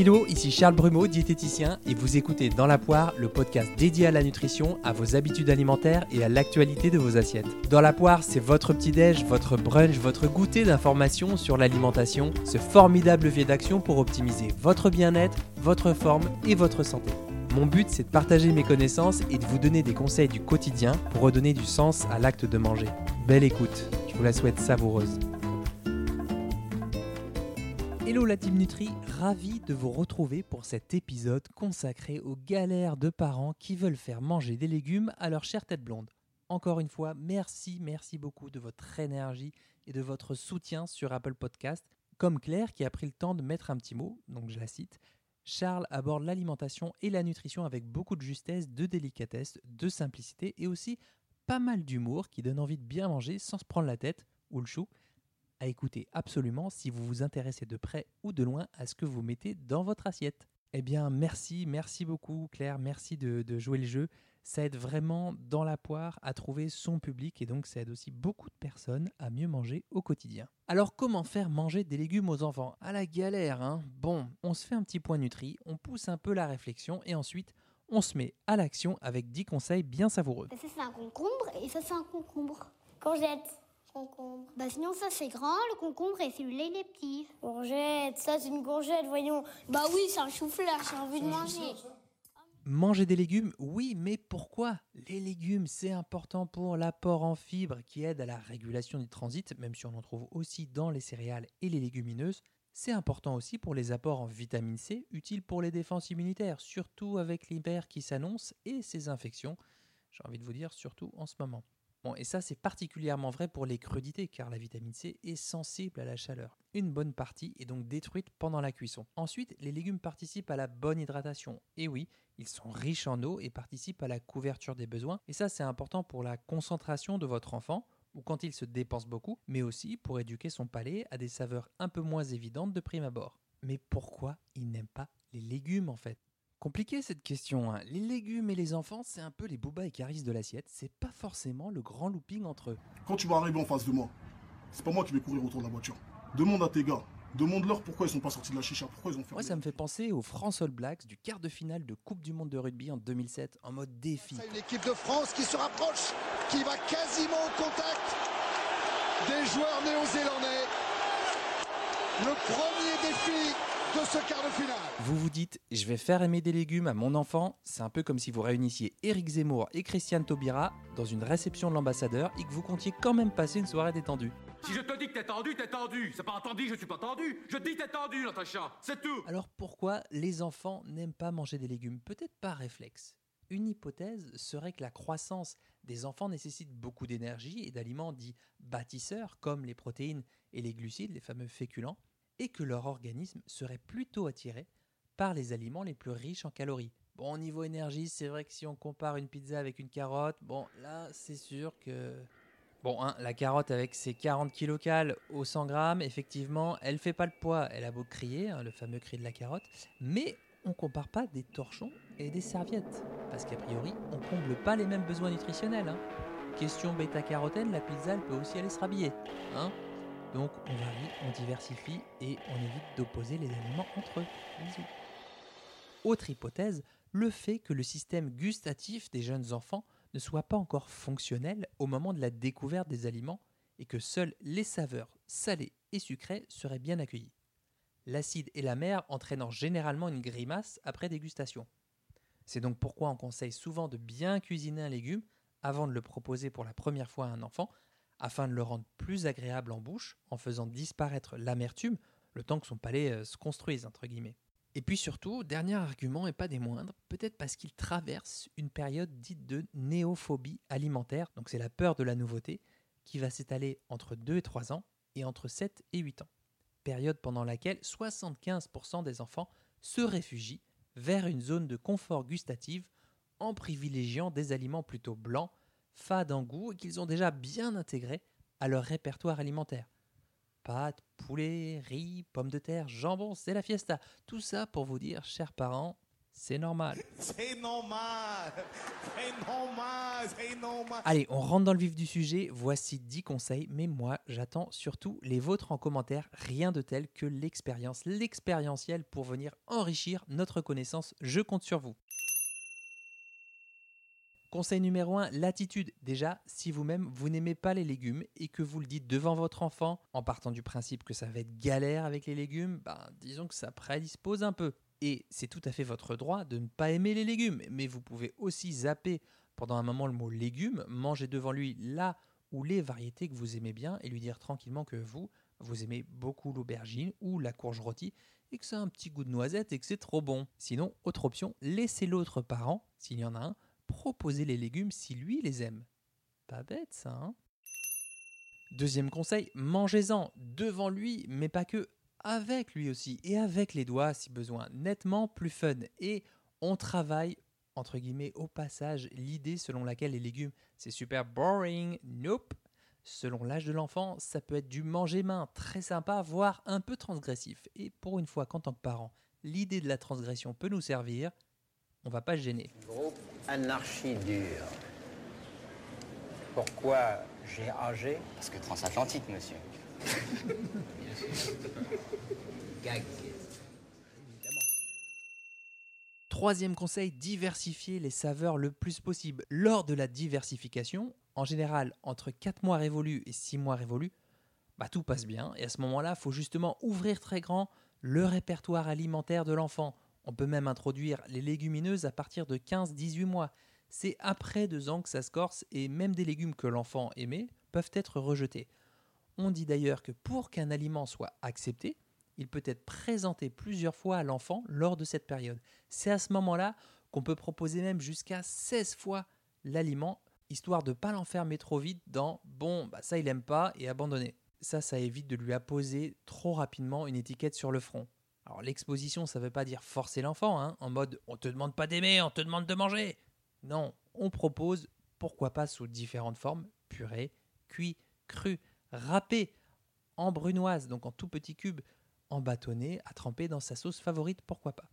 Hello, ici Charles Brumeau, diététicien, et vous écoutez Dans la poire, le podcast dédié à la nutrition, à vos habitudes alimentaires et à l'actualité de vos assiettes. Dans la poire, c'est votre petit-déj, votre brunch, votre goûter d'informations sur l'alimentation, ce formidable levier d'action pour optimiser votre bien-être, votre forme et votre santé. Mon but, c'est de partager mes connaissances et de vous donner des conseils du quotidien pour redonner du sens à l'acte de manger. Belle écoute, je vous la souhaite savoureuse. La Team Nutri, ravi de vous retrouver pour cet épisode consacré aux galères de parents qui veulent faire manger des légumes à leur chère tête blonde. Encore une fois, merci, merci beaucoup de votre énergie et de votre soutien sur Apple Podcast. Comme Claire qui a pris le temps de mettre un petit mot, donc je la cite, Charles aborde l'alimentation et la nutrition avec beaucoup de justesse, de délicatesse, de simplicité et aussi pas mal d'humour qui donne envie de bien manger sans se prendre la tête ou le chou à écouter absolument si vous vous intéressez de près ou de loin à ce que vous mettez dans votre assiette. Eh bien, merci, merci beaucoup Claire, merci de, jouer le jeu. Ça aide vraiment dans la poire à trouver son public et donc ça aide aussi beaucoup de personnes à mieux manger au quotidien. Alors comment faire manger des légumes aux enfants? À la galère, hein Bon, on se fait un petit point nutri, on pousse un peu la réflexion et ensuite on se met à l'action avec 10 conseils bien savoureux. Ça c'est un concombre et ça c'est un concombre. Courgette. Concombre. Bah sinon ça c'est grand, le concombre et celui-là il est petit. Courgette, ça c'est une courgette, voyons. Bah oui, c'est un chou-fleur, j'ai envie de manger. Manger des légumes, oui, mais pourquoi Les légumes, c'est important pour l'apport en fibres qui aide à la régulation du transit, même si on en trouve aussi dans les céréales et les légumineuses. C'est important aussi pour les apports en vitamine C, utiles pour les défenses immunitaires, surtout avec l'hiver qui s'annonce et ses infections. J'ai envie de vous dire, surtout en ce moment. Et ça, c'est particulièrement vrai pour les crudités, car la vitamine C est sensible à la chaleur. Une bonne partie est donc détruite pendant la cuisson. Ensuite, les légumes participent à la bonne hydratation. Et oui, ils sont riches en eau et participent à la couverture des besoins. Et ça, c'est important pour la concentration de votre enfant, ou quand il se dépense beaucoup, mais aussi pour éduquer son palais à des saveurs un peu moins évidentes de prime abord. Mais pourquoi il n'aime pas les légumes en fait? Compliqué cette question. Hein. Les légumes et les enfants, c'est un peu les boobas et carisses de l'assiette. C'est pas forcément le grand looping entre eux. Quand tu vas arriver en face de moi, c'est pas moi qui vais courir autour de la voiture. Demande à tes gars. Demande-leur pourquoi ils sont pas sortis de la chicha, pourquoi ils ont fait. Moi, ça me fait penser aux France All Blacks du quart de finale de Coupe du Monde de rugby en 2007 en mode défi. C'est une équipe de France qui se rapproche, qui va quasiment au contact des joueurs néo-zélandais. Le premier défi de ce quart de finale. Vous vous dites, je vais faire aimer des légumes à mon enfant. C'est un peu comme si vous réunissiez Éric Zemmour et Christiane Taubira dans une réception de l'ambassadeur et que vous comptiez quand même passer une soirée détendue. Si je te dis que t'es tendu, t'es tendu. C'est pas entendu, je suis pas tendu. Je dis t'es tendu, Natacha. C'est tout. Alors pourquoi les enfants n'aiment pas manger des légumes? Peut-être par réflexe. Une hypothèse serait que la croissance des enfants nécessite beaucoup d'énergie et d'aliments dits bâtisseurs comme les protéines et les glucides, les fameux féculents et que leur organisme serait plutôt attiré par les aliments les plus riches en calories. Bon, au niveau énergie, c'est vrai que si on compare une pizza avec une carotte, bon, là, c'est sûr que... Bon, hein, la carotte avec ses 40 kilocales au 100 grammes, effectivement, elle fait pas le poids, elle a beau crier, hein, le fameux cri de la carotte, mais on compare pas des torchons et des serviettes, parce qu'a priori, on comble pas les mêmes besoins nutritionnels. Hein. Question bêta-carotène, la pizza, elle peut aussi aller se rhabiller. Hein donc on varie, on diversifie et on évite d'opposer les aliments entre eux. Autre hypothèse, le fait que le système gustatif des jeunes enfants ne soit pas encore fonctionnel au moment de la découverte des aliments et que seules les saveurs salées et sucrées seraient bien accueillies. L'acide et la mer entraînant généralement une grimace après dégustation. C'est donc pourquoi on conseille souvent de bien cuisiner un légume avant de le proposer pour la première fois à un enfant afin de le rendre plus agréable en bouche en faisant disparaître l'amertume le temps que son palais euh, se construise, entre guillemets. Et puis surtout, dernier argument et pas des moindres, peut-être parce qu'il traverse une période dite de néophobie alimentaire, donc c'est la peur de la nouveauté, qui va s'étaler entre 2 et 3 ans et entre 7 et 8 ans. Période pendant laquelle 75% des enfants se réfugient vers une zone de confort gustative en privilégiant des aliments plutôt blancs, fades en goût et qu'ils ont déjà bien intégrés à leur répertoire alimentaire. Pâtes, poulet, riz, pommes de terre, jambon, c'est la fiesta. Tout ça pour vous dire, chers parents, c'est normal. C'est normal. C'est normal. C'est normal. Allez, on rentre dans le vif du sujet. Voici 10 conseils, mais moi, j'attends surtout les vôtres en commentaire. Rien de tel que l'expérience, l'expérientiel pour venir enrichir notre connaissance. Je compte sur vous. Conseil numéro 1, l'attitude. Déjà, si vous-même, vous n'aimez pas les légumes et que vous le dites devant votre enfant, en partant du principe que ça va être galère avec les légumes, ben, disons que ça prédispose un peu. Et c'est tout à fait votre droit de ne pas aimer les légumes, mais vous pouvez aussi zapper pendant un moment le mot légumes, manger devant lui là ou les variétés que vous aimez bien et lui dire tranquillement que vous, vous aimez beaucoup l'aubergine ou la courge rôtie et que ça a un petit goût de noisette et que c'est trop bon. Sinon, autre option, laissez l'autre parent, s'il y en a un, proposer les légumes si lui les aime. Pas bête ça, hein Deuxième conseil, mangez-en devant lui, mais pas que, avec lui aussi, et avec les doigts si besoin, nettement plus fun. Et on travaille, entre guillemets, au passage, l'idée selon laquelle les légumes, c'est super boring, nope. Selon l'âge de l'enfant, ça peut être du manger main, très sympa, voire un peu transgressif. Et pour une fois qu'en tant que parent, l'idée de la transgression peut nous servir, on va pas se gêner. Anarchie dure. Pourquoi j'ai âgé Parce que transatlantique, monsieur. Gag. Troisième conseil, diversifier les saveurs le plus possible. Lors de la diversification, en général entre 4 mois révolus et 6 mois révolus, bah, tout passe bien. Et à ce moment-là, il faut justement ouvrir très grand le répertoire alimentaire de l'enfant. On peut même introduire les légumineuses à partir de 15-18 mois. C'est après deux ans que ça se corse et même des légumes que l'enfant aimait peuvent être rejetés. On dit d'ailleurs que pour qu'un aliment soit accepté, il peut être présenté plusieurs fois à l'enfant lors de cette période. C'est à ce moment-là qu'on peut proposer même jusqu'à 16 fois l'aliment, histoire de ne pas l'enfermer trop vite dans bon, bah ça il aime pas et abandonner. Ça, ça évite de lui apposer trop rapidement une étiquette sur le front. Alors l'exposition, ça ne veut pas dire forcer l'enfant, hein, en mode on te demande pas d'aimer, on te demande de manger. Non, on propose, pourquoi pas sous différentes formes, purée, cuit, cru, râpé, en brunoise, donc en tout petits cubes, en bâtonnet, à tremper dans sa sauce favorite, pourquoi pas.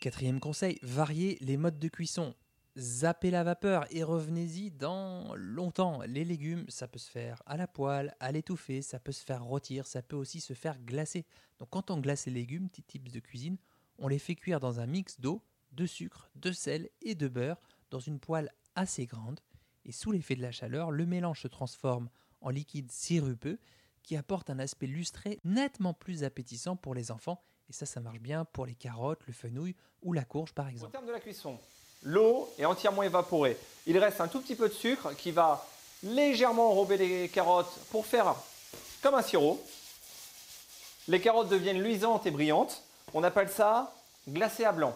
Quatrième conseil, varier les modes de cuisson. Zappez la vapeur et revenez-y dans longtemps. Les légumes, ça peut se faire à la poêle, à l'étouffer, ça peut se faire rôtir, ça peut aussi se faire glacer. Donc quand on glace les légumes, petits tips de cuisine, on les fait cuire dans un mix d'eau, de sucre, de sel et de beurre dans une poêle assez grande. Et sous l'effet de la chaleur, le mélange se transforme en liquide sirupeux qui apporte un aspect lustré nettement plus appétissant pour les enfants. Et ça, ça marche bien pour les carottes, le fenouil ou la courge par Au exemple. terme de la cuisson, l'eau est entièrement évaporée. Il reste un tout petit peu de sucre qui va légèrement enrober les carottes pour faire comme un sirop. Les carottes deviennent luisantes et brillantes. On appelle ça glacé à blanc.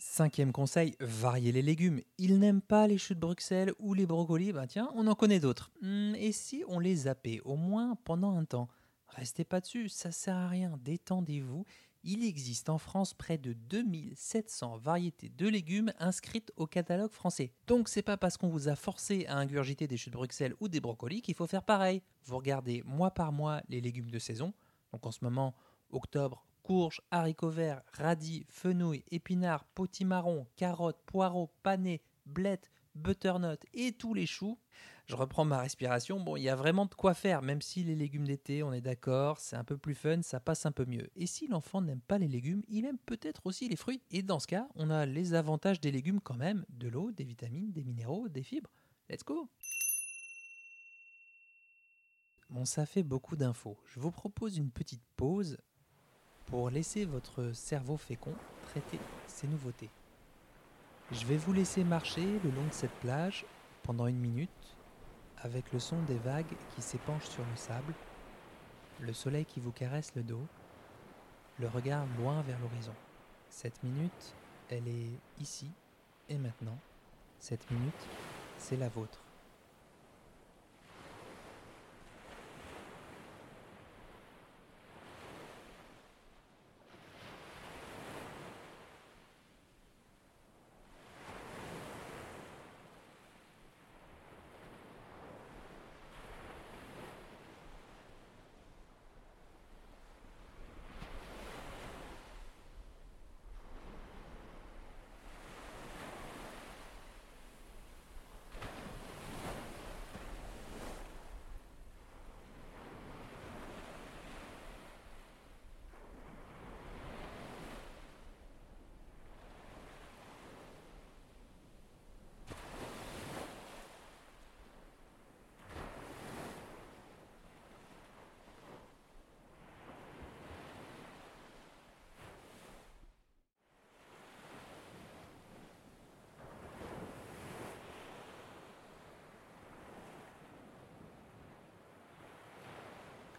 Cinquième conseil, varier les légumes. Ils n'aiment pas les choux de Bruxelles ou les brocolis, bah tiens, on en connaît d'autres. Hmm, et si on les zappait, au moins pendant un temps? Restez pas dessus, ça sert à rien, détendez-vous. Il existe en France près de 2700 variétés de légumes inscrites au catalogue français. Donc c'est pas parce qu'on vous a forcé à ingurgiter des choux de Bruxelles ou des brocolis qu'il faut faire pareil. Vous regardez mois par mois les légumes de saison. Donc en ce moment, octobre, courges, haricots verts, radis, fenouil, épinards, potimarron, carottes, poireaux, panais, blettes, butternut et tous les choux. Je reprends ma respiration. Bon, il y a vraiment de quoi faire, même si les légumes d'été, on est d'accord, c'est un peu plus fun, ça passe un peu mieux. Et si l'enfant n'aime pas les légumes, il aime peut-être aussi les fruits. Et dans ce cas, on a les avantages des légumes quand même, de l'eau, des vitamines, des minéraux, des fibres. Let's go Bon, ça fait beaucoup d'infos. Je vous propose une petite pause pour laisser votre cerveau fécond traiter ces nouveautés. Je vais vous laisser marcher le long de cette plage pendant une minute avec le son des vagues qui s'épanchent sur le sable, le soleil qui vous caresse le dos, le regard loin vers l'horizon. Cette minute, elle est ici et maintenant. Cette minute, c'est la vôtre.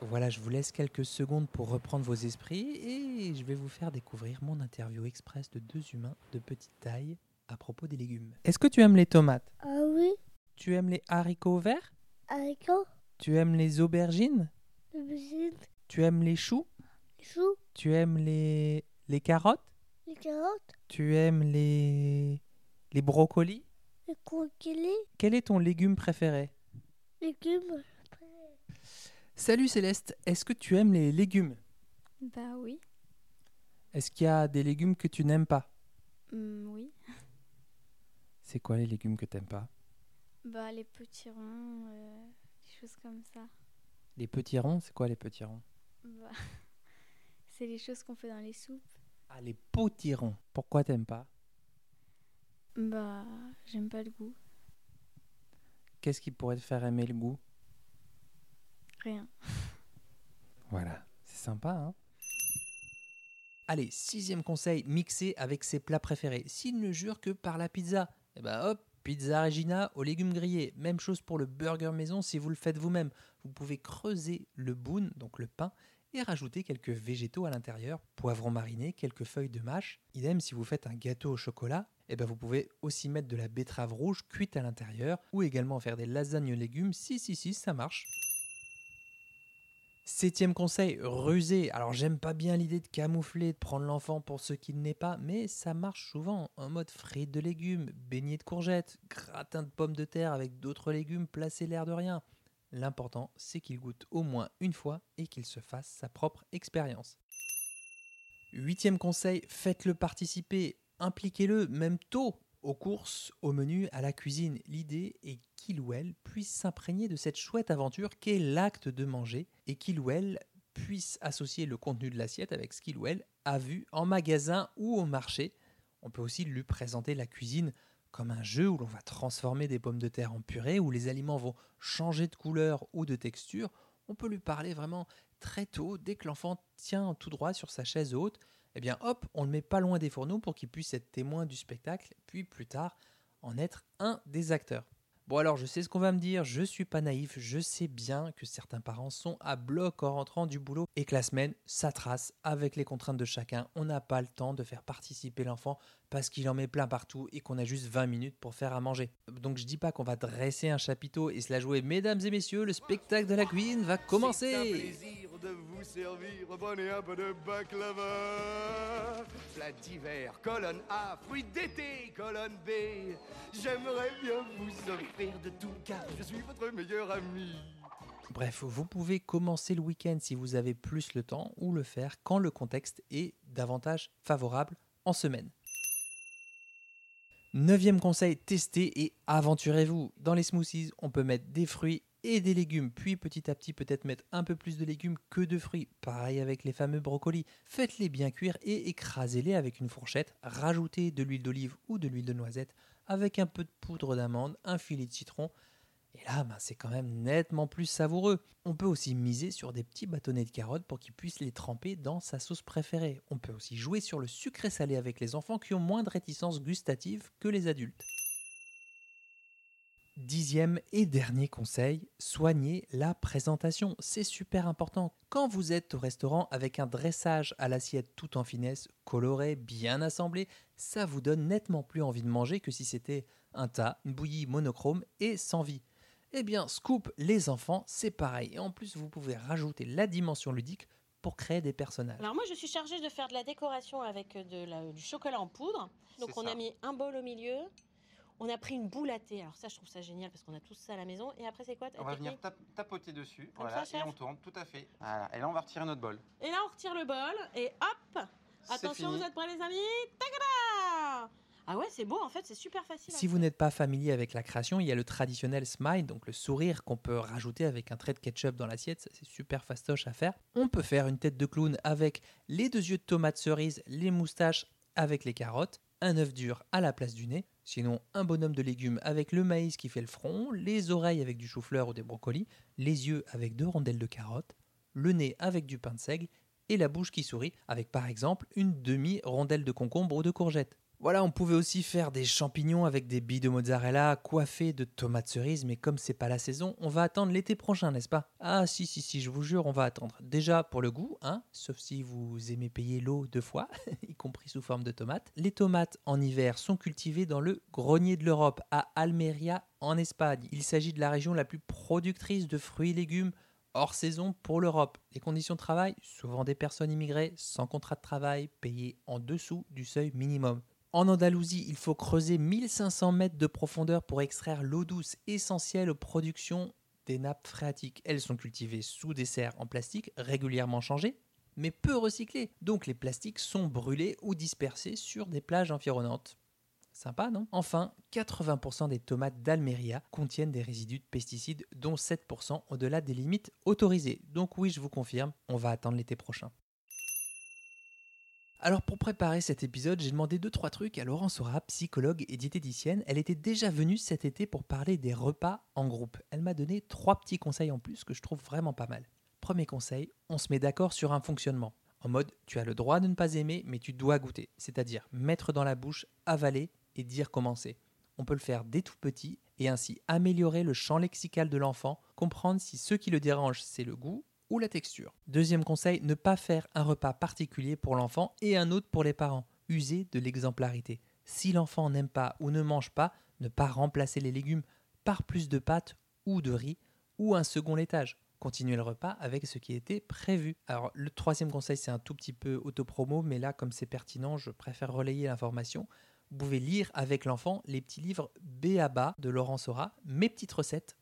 Voilà, je vous laisse quelques secondes pour reprendre vos esprits et je vais vous faire découvrir mon interview express de deux humains de petite taille à propos des légumes. Est-ce que tu aimes les tomates? Ah oui, Tu aimes les haricots verts? Haricots, Tu aimes les aubergines? Aubergines, Tu aimes les choux? Choux, Tu aimes les, les carottes? Les carottes, Tu aimes les, les brocolis? Les croquelis, Quel est ton légume préféré? Légumes. Salut Céleste, est-ce que tu aimes les légumes? Bah oui. Est-ce qu'il y a des légumes que tu n'aimes pas? Hmm, oui. C'est quoi les légumes que t'aimes pas? Bah les petits ronds, euh, des choses comme ça. Les petits ronds, c'est quoi les petits ronds Bah, c'est les choses qu'on fait dans les soupes. Ah, les potirons. Pourquoi t'aimes pas? Bah, j'aime pas le goût. Qu'est-ce qui pourrait te faire aimer le goût? Rien. Voilà, c'est sympa, hein Allez, sixième conseil, mixer avec ses plats préférés. S'il ne jure que par la pizza, eh ben hop, pizza Regina aux légumes grillés. Même chose pour le burger maison si vous le faites vous-même. Vous pouvez creuser le boon, donc le pain, et rajouter quelques végétaux à l'intérieur, poivrons marinés, quelques feuilles de mâche. Idem si vous faites un gâteau au chocolat, eh ben vous pouvez aussi mettre de la betterave rouge cuite à l'intérieur, ou également faire des lasagnes légumes. Si, si, si, ça marche. Septième conseil, ruser. Alors j'aime pas bien l'idée de camoufler, de prendre l'enfant pour ce qu'il n'est pas, mais ça marche souvent en mode frites de légumes, beignets de courgettes, gratin de pommes de terre avec d'autres légumes placés l'air de rien. L'important, c'est qu'il goûte au moins une fois et qu'il se fasse sa propre expérience. Huitième conseil, faites-le participer, impliquez-le même tôt aux courses, au menu, à la cuisine. L'idée est qu'il ou elle puisse s'imprégner de cette chouette aventure qu'est l'acte de manger et qu'il ou elle puisse associer le contenu de l'assiette avec ce qu'il ou elle a vu en magasin ou au marché. On peut aussi lui présenter la cuisine comme un jeu où l'on va transformer des pommes de terre en purée, où les aliments vont changer de couleur ou de texture. On peut lui parler vraiment très tôt, dès que l'enfant tient tout droit sur sa chaise haute, eh bien hop, on le met pas loin des fourneaux pour qu'il puisse être témoin du spectacle, puis plus tard en être un des acteurs. Bon alors je sais ce qu'on va me dire, je suis pas naïf, je sais bien que certains parents sont à bloc en rentrant du boulot et que la semaine, ça trace avec les contraintes de chacun. On n'a pas le temps de faire participer l'enfant parce qu'il en met plein partout et qu'on a juste 20 minutes pour faire à manger. Donc je dis pas qu'on va dresser un chapiteau et se la jouer, mesdames et messieurs, le spectacle de la cuisine va commencer. Servir, prenez un peu de baklava. Plat d'hiver, colonne A, fruits d'été, colonne B. J'aimerais bien vous offrir de tout car je suis votre meilleur ami. Bref, vous pouvez commencer le week-end si vous avez plus le temps ou le faire quand le contexte est davantage favorable en semaine. Neuvième conseil, testez et aventurez-vous. Dans les smoothies, on peut mettre des fruits et des légumes, puis petit à petit peut-être mettre un peu plus de légumes que de fruits. Pareil avec les fameux brocolis. Faites-les bien cuire et écrasez-les avec une fourchette. Rajoutez de l'huile d'olive ou de l'huile de noisette avec un peu de poudre d'amande, un filet de citron. Et là, ben, c'est quand même nettement plus savoureux. On peut aussi miser sur des petits bâtonnets de carottes pour qu'ils puissent les tremper dans sa sauce préférée. On peut aussi jouer sur le sucré salé avec les enfants qui ont moins de réticence gustative que les adultes. Dixième et dernier conseil, soignez la présentation. C'est super important. Quand vous êtes au restaurant avec un dressage à l'assiette tout en finesse, coloré, bien assemblé, ça vous donne nettement plus envie de manger que si c'était un tas, une bouillie monochrome et sans vie. Eh bien, Scoop, les enfants, c'est pareil. Et en plus, vous pouvez rajouter la dimension ludique pour créer des personnages. Alors moi, je suis chargée de faire de la décoration avec de la- du chocolat en poudre. Donc on ça. a mis un bol au milieu. On a pris une boule à thé. Alors ça, je trouve ça génial parce qu'on a tous ça à la maison. Et après, c'est quoi On va technique venir tap- tapoter dessus, Comme voilà, ça, et on tourne, tout à fait. Voilà, et là on va retirer notre bol. Et là, on retire le bol et hop Attention, fini. vous êtes prêts les amis? Tagada Ah ouais, c'est beau en fait, c'est super facile. Si vous n'êtes pas familier avec la création, il y a le traditionnel smile, donc le sourire qu'on peut rajouter avec un trait de ketchup dans l'assiette. Ça, C'est super fastoche à faire. On peut faire une tête de clown avec les deux yeux de tomate cerise, les moustaches avec les carottes, un œuf dur à la place du nez. Sinon, un bonhomme de légumes avec le maïs qui fait le front, les oreilles avec du chou-fleur ou des brocolis, les yeux avec deux rondelles de carottes, le nez avec du pain de seigle et la bouche qui sourit avec par exemple une demi-rondelle de concombre ou de courgette. Voilà, on pouvait aussi faire des champignons avec des billes de mozzarella coiffées de tomates cerises, mais comme c'est pas la saison, on va attendre l'été prochain, n'est-ce pas? Ah si si si, je vous jure, on va attendre. Déjà pour le goût, hein, sauf si vous aimez payer l'eau deux fois, y compris sous forme de tomates. Les tomates en hiver sont cultivées dans le grenier de l'Europe, à Almeria en Espagne. Il s'agit de la région la plus productrice de fruits et légumes hors saison pour l'Europe. Les conditions de travail, souvent des personnes immigrées sans contrat de travail, payées en dessous du seuil minimum. En Andalousie, il faut creuser 1500 mètres de profondeur pour extraire l'eau douce essentielle aux productions des nappes phréatiques. Elles sont cultivées sous des serres en plastique régulièrement changées, mais peu recyclées. Donc les plastiques sont brûlés ou dispersés sur des plages environnantes. Sympa, non? Enfin, 80% des tomates d'Almeria contiennent des résidus de pesticides, dont 7% au-delà des limites autorisées. Donc oui, je vous confirme, on va attendre l'été prochain. Alors pour préparer cet épisode, j'ai demandé deux trois trucs à Laurence Sora, psychologue et diététicienne. Elle était déjà venue cet été pour parler des repas en groupe. Elle m'a donné trois petits conseils en plus que je trouve vraiment pas mal. Premier conseil, on se met d'accord sur un fonctionnement. En mode, tu as le droit de ne pas aimer, mais tu dois goûter. C'est-à-dire mettre dans la bouche, avaler et dire comment c'est. On peut le faire dès tout petit et ainsi améliorer le champ lexical de l'enfant, comprendre si ce qui le dérange c'est le goût la texture. Deuxième conseil, ne pas faire un repas particulier pour l'enfant et un autre pour les parents. User de l'exemplarité. Si l'enfant n'aime pas ou ne mange pas, ne pas remplacer les légumes par plus de pâtes ou de riz ou un second laitage. Continuer le repas avec ce qui était prévu. Alors le troisième conseil, c'est un tout petit peu autopromo, mais là, comme c'est pertinent, je préfère relayer l'information. Vous pouvez lire avec l'enfant les petits livres B à bas de Laurent Sora, mes petites recettes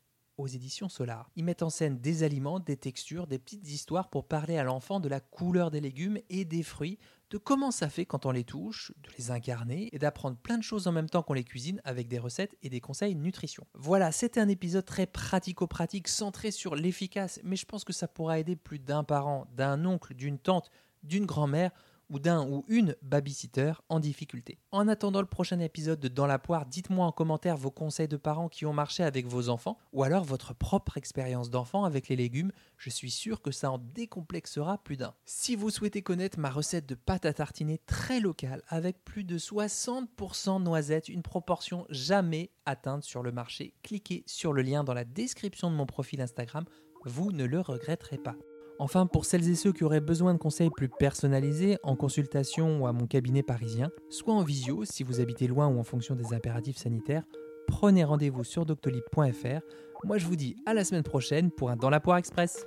éditions Solar. Ils mettent en scène des aliments, des textures, des petites histoires pour parler à l'enfant de la couleur des légumes et des fruits, de comment ça fait quand on les touche, de les incarner et d'apprendre plein de choses en même temps qu'on les cuisine avec des recettes et des conseils nutrition. Voilà, c'était un épisode très pratico-pratique centré sur l'efficace, mais je pense que ça pourra aider plus d'un parent, d'un oncle, d'une tante, d'une grand-mère ou d'un ou une babysitter en difficulté. En attendant le prochain épisode de Dans la poire, dites-moi en commentaire vos conseils de parents qui ont marché avec vos enfants ou alors votre propre expérience d'enfant avec les légumes. Je suis sûr que ça en décomplexera plus d'un. Si vous souhaitez connaître ma recette de pâte à tartiner très locale avec plus de 60% noisettes, une proportion jamais atteinte sur le marché, cliquez sur le lien dans la description de mon profil Instagram, vous ne le regretterez pas. Enfin, pour celles et ceux qui auraient besoin de conseils plus personnalisés, en consultation ou à mon cabinet parisien, soit en visio si vous habitez loin ou en fonction des impératifs sanitaires, prenez rendez-vous sur doctolib.fr. Moi je vous dis à la semaine prochaine pour un Dans la poire express.